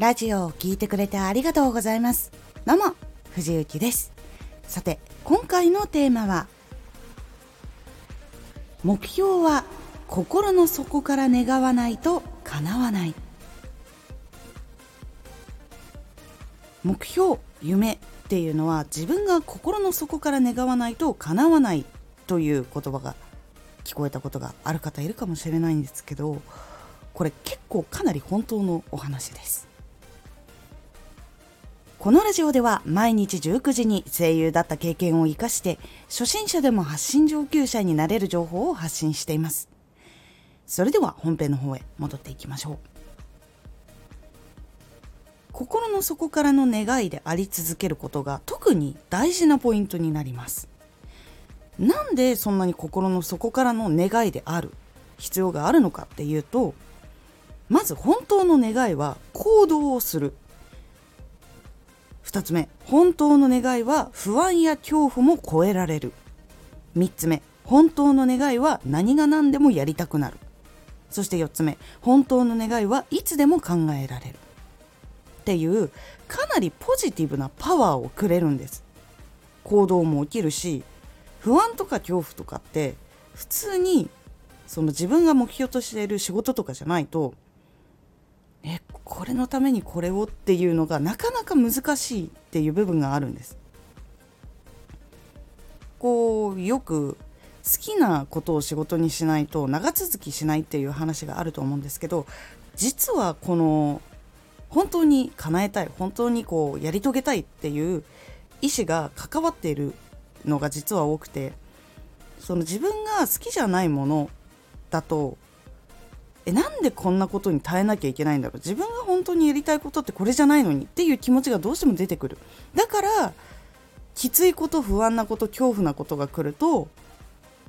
ラジオを聴いてくれてありがとうございます。どうも藤幸です。さて今回のテーマは目標は心の底から願わないと叶わない。目標夢っていうのは自分が心の底から願わないと叶わないという言葉が聞こえたことがある方いるかもしれないんですけどこれ結構かなり本当のお話です。このラジオでは毎日19時に声優だった経験を生かして初心者でも発信上級者になれる情報を発信しています。それでは本編の方へ戻っていきましょう。心の底からの願いであり続けることが特に大事なポイントになります。なんでそんなに心の底からの願いである？必要があるのかっていうとまず本当の願いは行動をする。2つ目本当の願いは不安や恐怖も超えられる。3つ目本当の願いは何が何でもやりたくなる。そして4つ目本当の願いはいつでも考えられる。っていうかなりポジティブなパワーをくれるんです。行動も起きるし不安とか恐怖とかって普通にその自分が目標としている仕事とかじゃないとえこれのためにこれをっていうのがなかなか難しいっていう部分があるんです。こうよく好きなことを仕事にしないと長続きしないっていう話があると思うんですけど実はこの本当に叶えたい本当にこうやり遂げたいっていう意思が関わっているのが実は多くてその自分が好きじゃないものだとえなんでこんなことに耐えなきゃいけないんだろう。自分が本当にやりたいことってこれじゃないのにっていう気持ちがどうしても出てくる。だからきついこと不安なこと恐怖なことが来ると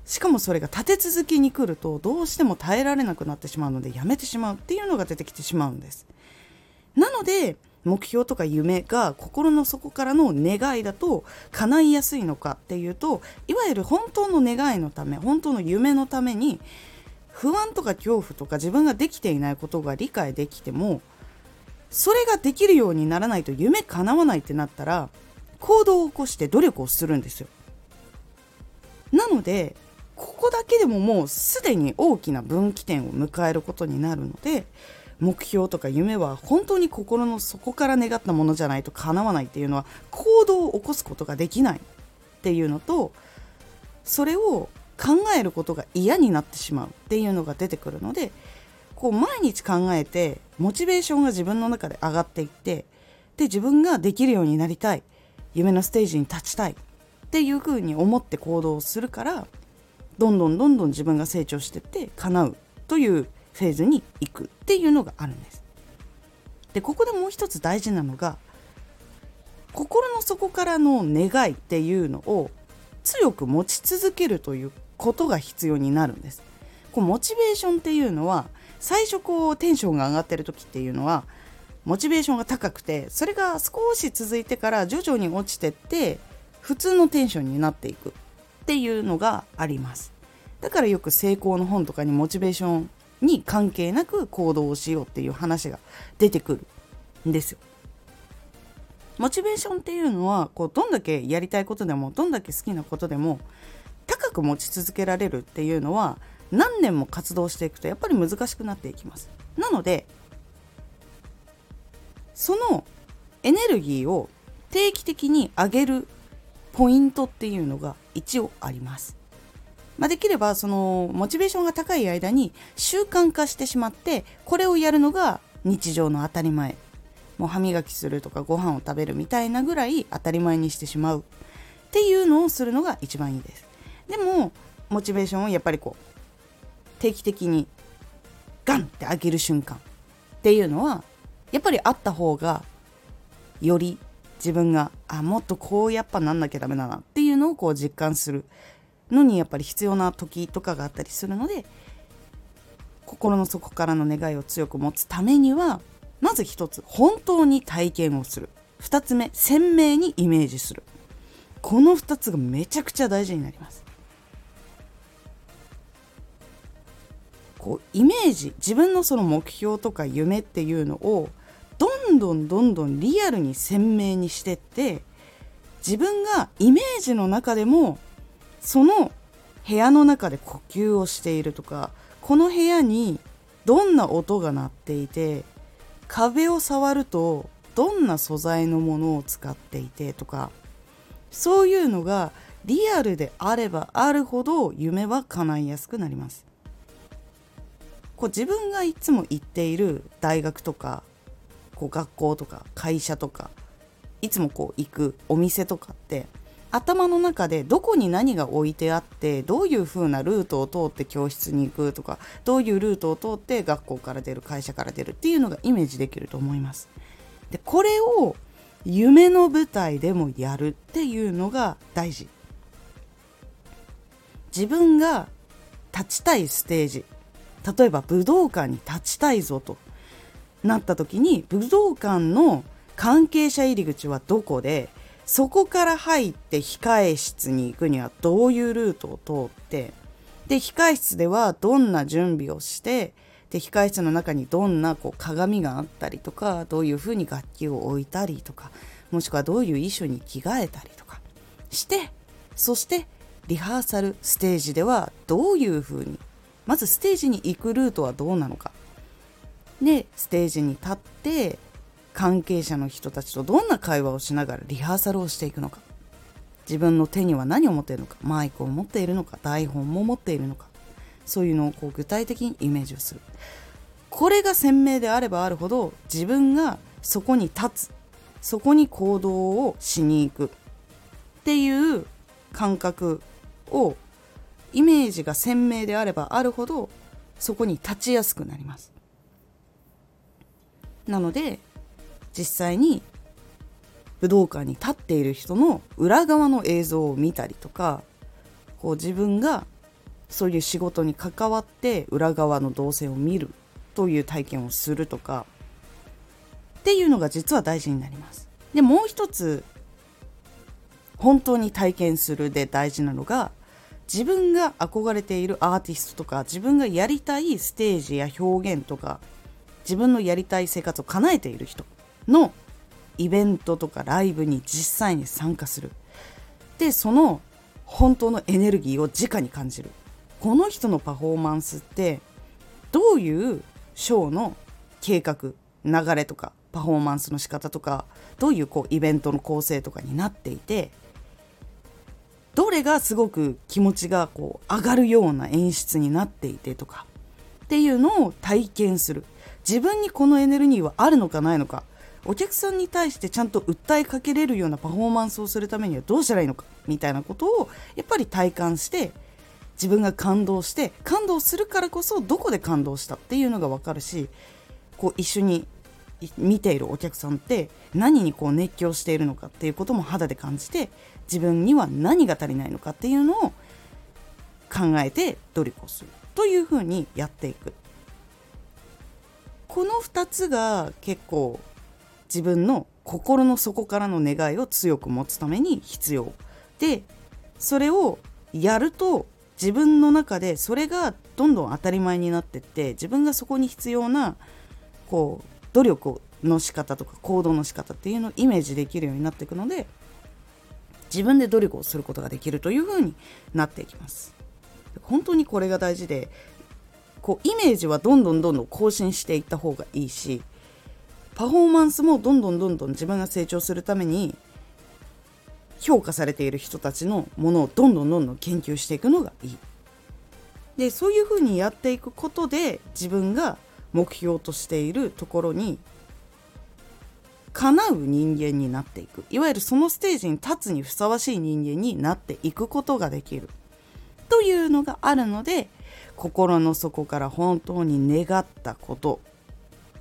しかもそれが立て続けに来るとどうしても耐えられなくなってしまうのでやめてしまうっていうのが出てきてしまうんです。なので目標とか夢が心の底からの願いだと叶いやすいのかっていうといわゆる本当の願いのため本当の夢のために不安とか恐怖とか自分ができていないことが理解できてもそれができるようにならないと夢叶わないってなったら行動を起こして努力をするんですよ。なのでここだけでももうすでに大きな分岐点を迎えることになるので目標とか夢は本当に心の底から願ったものじゃないと叶わないっていうのは行動を起こすことができないっていうのとそれを考えることが嫌になってしまうっていうのが出てくるのでこう毎日考えてモチベーションが自分の中で上がっていってで自分ができるようになりたい夢のステージに立ちたいっていうふうに思って行動するからどんどんどんどん自分が成長していって叶うというフェーズに行くっていうのがあるんです。でここでもう一つ大事なのが心の底からの願いっていうのを強く持ち続けるということが必要になるんです。こうモチベーションっていうのは最初こうテンションが上がってる時っていうのはモチベーションが高くてそれが少し続いてから徐々に落ちてって普通のテンションになっていくっていうのがありますだからよく成功の本とかにモチベーションに関係なく行動をしようっていう話が出てくるんですよモチベーションっていうのはこうどんだけやりたいことでもどんだけ好きなことでも高く持ち続けられるっていうのは何年も活動していくとやっぱり難しくなっていきます。なのでそのエネルギーを定期的に上げるポイントっていうのが一応あります、まあ、できればそのモチベーションが高い間に習慣化してしまってこれをやるのが日常の当たり前。もう歯磨きするとかご飯を食べるみたいなぐらい当たり前にしてしまうっていうのをするのが一番いいです。でもモチベーションをやっぱりこう定期的にガンって上げる瞬間っていうのはやっぱりあった方がより自分があもっとこうやっぱなんなきゃダメだなっていうのをこう実感するのにやっぱり必要な時とかがあったりするので心の底からの願いを強く持つためにはまず一つ本当に体験をする。2つ目鮮明にイメージする。この2つがめちゃくちゃ大事になります。こうイメージ自分のその目標とか夢っていうのをどんどんどんどんリアルに鮮明にしてって自分がイメージの中でもその部屋の中で呼吸をしているとかこの部屋にどんな音が鳴っていて壁を触るとどんな素材のものを使っていてとかそういうのがリアルであればあるほど夢は叶いやすくなります。こう自分がいつも行っている大学とかこう学校とか会社とかいつもこう行くお店とかって頭の中でどこに何が置いてあってどういう風なルートを通って教室に行くとかどういうルートを通って学校から出る会社から出るっていうのがイメージできると思います。でこれを夢の舞台でもやるっていうのが大事。自分が立ちたいステージ例えば武道館に立ちたいぞとなった時に武道館の関係者入り口はどこでそこから入って控え室に行くにはどういうルートを通ってで控え室ではどんな準備をしてで控え室の中にどんなこう鏡があったりとかどういうふうに楽器を置いたりとかもしくはどういう衣装に着替えたりとかしてそしてリハーサルステージではどういうふうにまずステージに行くルートはどうなのか。でステージに立って関係者の人たちとどんな会話をしながらリハーサルをしていくのか。自分の手には何を持っているのか。マイクを持っているのか。台本も持っているのか。そういうのをこう具体的にイメージをする。これが鮮明であればあるほど自分がそこに立つ。そこに行動をしに行く。っていう感覚をイメージが鮮明であればあるほどそこに立ちやすくなります。なので実際に武道館に立っている人の裏側の映像を見たりとかこう自分がそういう仕事に関わって裏側の動線を見るという体験をするとかっていうのが実は大事になります。でもう一つ本当に体験するで大事なのが自分が憧れているアーティストとか自分がやりたいステージや表現とか自分のやりたい生活を叶えている人のイベントとかライブに実際に参加する。でその本当のエネルギーを直に感じる。この人のパフォーマンスってどういうショーの計画流れとかパフォーマンスの仕方とかどういうこうイベントの構成とかになっていてどれがすごく気持ちがこう上がるような演出になっていてとかっていうのを体験する。自分にこのエネルギーはあるのかないのかお客さんに対してちゃんと訴えかけれるようなパフォーマンスをするためにはどうしたらいいのかみたいなことをやっぱり体感して自分が感動して感動するからこそどこで感動したっていうのが分かるしこう一緒に見ているお客さんって何にこう熱狂しているのかっていうことも肌で感じて自分には何が足りないのかっていうのを考えて努力をするというふうにやっていく。この2つが結構自分の心の底からの願いを強く持つために必要。でそれをやると自分の中でそれがどんどん当たり前になってって自分がそこに必要なこう努力の仕方とか行動の仕方っていうのをイメージできるようになっていくので自分で努力をすることができるというふうになっていきます。本当にこれが大事でこうイメージはどんどんどんどん更新していった方がいいしパフォーマンスもどんどんどんどん自分が成長するために評価されている人たちのものをどんどんどんどん研究していくのがいい。でそういうふうにやっていくことで自分が目標としているところに叶う人間になっていくいわゆるそのステージに立つにふさわしい人間になっていくことができるというのがあるので心の底から本当に願ったこと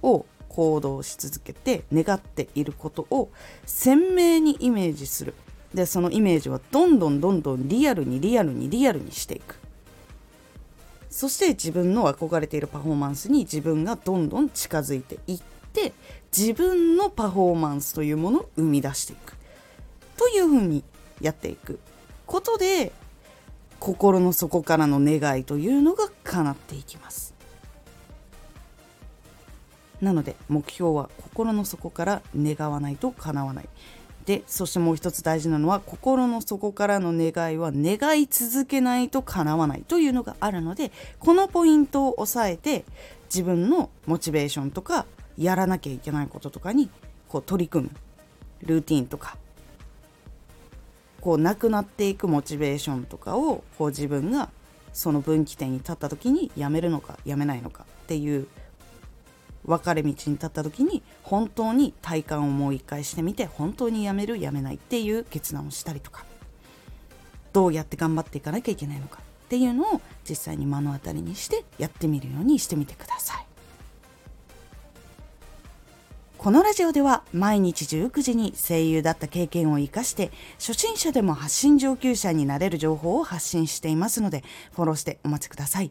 を行動し続けて願っていることを鮮明にイメージする。でそのイメージはどんどんどんどんリアルにリアルにリアルにしていく。そして自分の憧れているパフォーマンスに自分がどんどん近づいていって自分のパフォーマンスというものを生み出していく。というふうにやっていく。ことで心の底からの願いというのが叶っていきます。なので目標は心の底から願わないと叶わない。でそしてもう一つ大事なのは心の底からの願いは願い続けないと叶わないというのがあるのでこのポイントを押さえて自分のモチベーションとかやらなきゃいけないこととかにこう取り組むルーティンとかこうなくなっていくモチベーションとかをこう自分がその分岐点に立った時にやめるのかやめないのかっていう分かれ道に立った時に本当に体感をもう一回してみて本当にやめるやめないっていう決断をしたりとかどうやって頑張っていかなきゃいけないのかっていうのを実際に目の当たりにしてやってみるようにしてみてください。このラジオでは毎日19時に声優だった経験を生かして初心者でも発信上級者になれる情報を発信していますのでフォローしてお待ちください。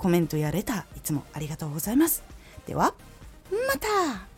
コメントやレターいつもありがとうございます。では、また